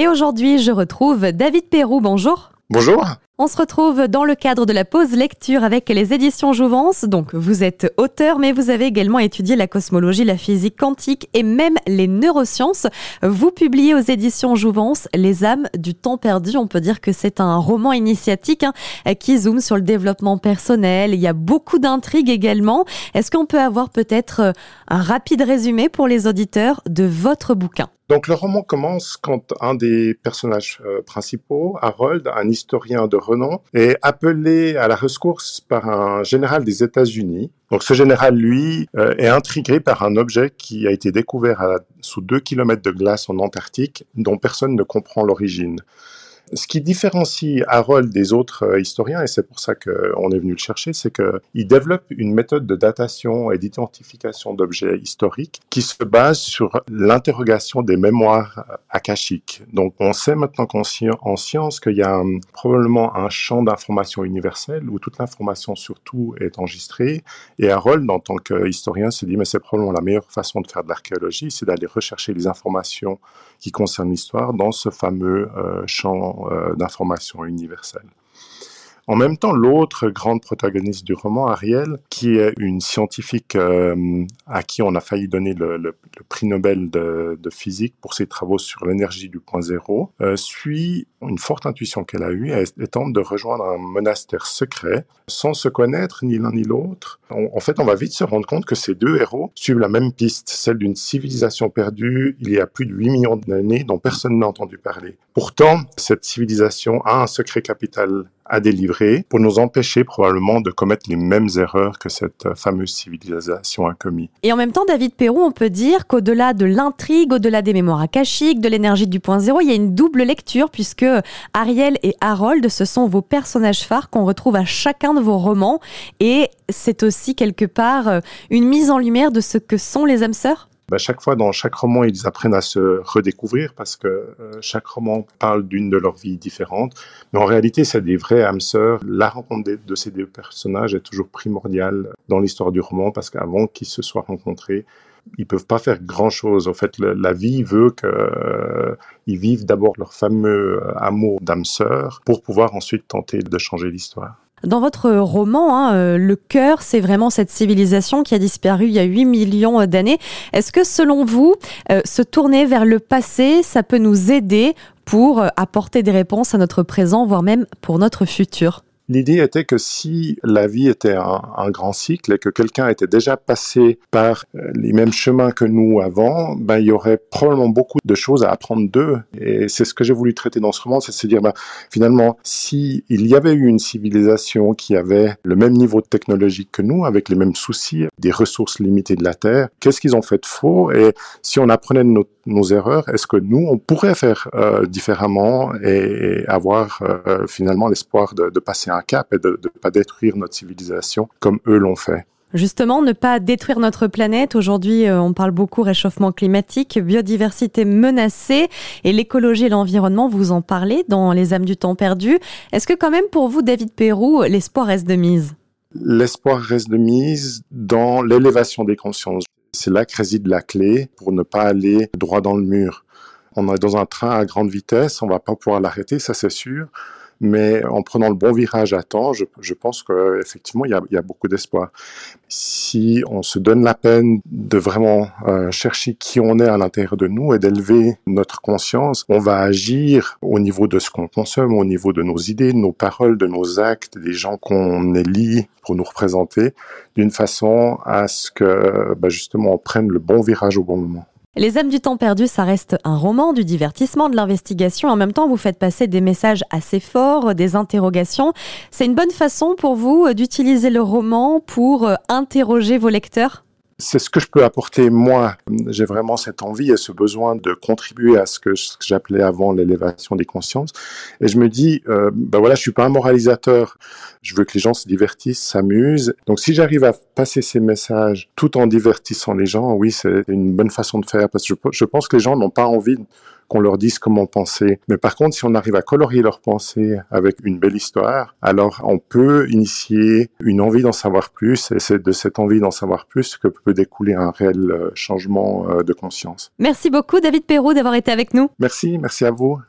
Et aujourd'hui, je retrouve David Perrou. Bonjour. Bonjour. On se retrouve dans le cadre de la pause lecture avec les éditions Jouvence. Donc, vous êtes auteur, mais vous avez également étudié la cosmologie, la physique quantique et même les neurosciences. Vous publiez aux éditions Jouvence Les âmes du temps perdu. On peut dire que c'est un roman initiatique hein, qui zoome sur le développement personnel. Il y a beaucoup d'intrigues également. Est-ce qu'on peut avoir peut-être un rapide résumé pour les auditeurs de votre bouquin? Donc le roman commence quand un des personnages euh, principaux, Harold, un historien de est appelé à la ressource par un général des États-Unis. Donc ce général, lui, euh, est intrigué par un objet qui a été découvert sous deux kilomètres de glace en Antarctique, dont personne ne comprend l'origine. Ce qui différencie Harold des autres euh, historiens, et c'est pour ça qu'on est venu le chercher, c'est qu'il développe une méthode de datation et d'identification d'objets historiques qui se base sur l'interrogation des mémoires akashiques. Donc on sait maintenant en science qu'il y a probablement un champ d'information universel où toute l'information sur tout est enregistrée, et Harold, en tant qu'historien, se dit mais c'est probablement la meilleure façon de faire de l'archéologie, c'est d'aller rechercher les informations qui concernent l'histoire dans ce fameux euh, champ euh, d'information universelle. En même temps, l'autre grande protagoniste du roman, Ariel, qui est une scientifique euh, à qui on a failli donner le, prix Nobel de, physique pour ses travaux sur l'énergie du point zéro, euh, suit une forte intuition qu'elle a eue et, tente de rejoindre un monastère secret sans se connaître ni l'un ni l'autre. En fait, on va vite se rendre compte que ces deux héros suivent la même piste, celle d'une civilisation perdue il y a plus de 8 millions d'années dont personne n'a entendu parler. Pourtant, cette civilisation a un secret capital à délivrer pour nous empêcher probablement de commettre les mêmes erreurs que cette fameuse civilisation a commis. Et en même temps, David Perrou, on peut dire qu'au-delà de l'intrigue, au-delà des mémoires akashiques, de l'énergie du point zéro, il y a une double lecture puisque Ariel et Harold, ce sont vos personnages phares qu'on retrouve à chacun de vos romans et c'est aussi quelque part euh, une mise en lumière de ce que sont les âmes sœurs bah, chaque fois, dans chaque roman, ils apprennent à se redécouvrir parce que euh, chaque roman parle d'une de leurs vies différentes. Mais en réalité, c'est des vrais âmes sœurs. La rencontre de, ces deux personnages est toujours primordiale dans l'histoire du roman parce qu'avant qu'ils se soient rencontrés, ils peuvent pas faire grand chose. En fait, la vie veut qu'ils euh, vivent d'abord leur fameux amour d'âme sœur pour pouvoir ensuite tenter de changer l'histoire. Dans votre roman, hein, euh, le cœur, c'est vraiment cette civilisation qui a disparu il y a 8 millions d'années. Est-ce que selon vous, euh, se tourner vers le passé, ça peut nous aider pour euh, apporter des réponses à notre présent, voire même pour notre futur? L'idée était que si la vie était un, grand cycle et que quelqu'un était déjà passé par euh, les mêmes chemins que nous avant, ben, il y aurait probablement beaucoup de choses à apprendre d'eux. Et c'est ce que j'ai voulu traiter dans ce roman, c'est de se dire, ben, finalement, si il y avait eu une civilisation qui avait le même niveau de technologie que nous, avec les mêmes soucis, des ressources limitées de la Terre, qu'est-ce qu'ils ont fait de faux? Et si on apprenait de nos, erreurs, est-ce que nous, on pourrait faire euh, différemment et, avoir euh, finalement l'espoir de, de passer un cap et de ne pas détruire notre civilisation comme eux l'ont fait? Justement, ne pas détruire notre planète. Aujourd'hui, euh, on parle beaucoup réchauffement climatique, biodiversité menacée et l'écologie et l'environnement, vous en parlez dans Les âmes du temps perdu. Est-ce que quand même pour vous, David Perrou, l'espoir reste de mise? L'espoir reste de mise dans l'élévation des consciences. C'est là que réside la clé pour ne pas aller droit dans le mur. On est dans un train à grande vitesse, on va pas pouvoir l'arrêter, ça c'est sûr mais en prenant le bon virage à temps, je, pense qu'effectivement, il il y a beaucoup d'espoir. Si on se donne la peine de vraiment euh, chercher qui on est à l'intérieur de nous et d'élever notre conscience, on va agir au niveau de ce qu'on consomme, au niveau de nos idées, de nos paroles, de nos actes, des gens qu'on élit pour nous représenter, d'une façon à ce que bah, justement on prenne le bon virage au bon moment. Les âmes du temps perdu, ça reste un roman, du divertissement, de l'investigation. En même temps, vous faites passer des messages assez forts, des interrogations. C'est une bonne façon pour vous d'utiliser le roman pour euh, interroger vos lecteurs? C'est ce que je peux apporter moi. J'ai vraiment cette envie et ce besoin de contribuer à ce que, j'appelais avant l'élévation des consciences. Et je me dis, euh, ben voilà, je suis pas un moralisateur. Je veux que les gens se divertissent, s'amusent. Donc si j'arrive à passer ces messages tout en divertissant les gens, oui, c'est une bonne façon de faire parce que je, je pense que les gens n'ont pas envie qu'on leur dise comment penser. Mais par contre, si on arrive à colorier leur pensée avec une belle histoire, alors on peut initier une envie d'en savoir plus et c'est de cette envie d'en savoir plus que peut découler un réel euh, changement euh, de conscience. Merci beaucoup David Perrault d'avoir été avec nous. Merci, merci à vous.